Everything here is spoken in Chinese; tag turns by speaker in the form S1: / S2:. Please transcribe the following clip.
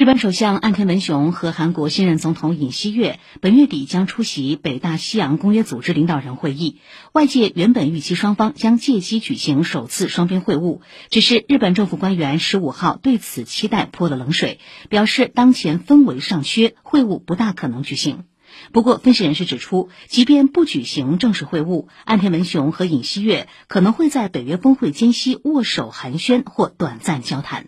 S1: 日本首相岸田文雄和韩国新任总统尹锡悦本月底将出席北大西洋公约组织领导人会议。外界原本预期双方将借机举行首次双边会晤只是日本政府官员十五号对此期待泼了冷水表示当前氛围尚缺会晤不大可能举行。不过分析人士指出即便不举行正式会晤岸田文雄和尹锡悦可能会在北约峰会间隙握手寒暄或短暂交谈。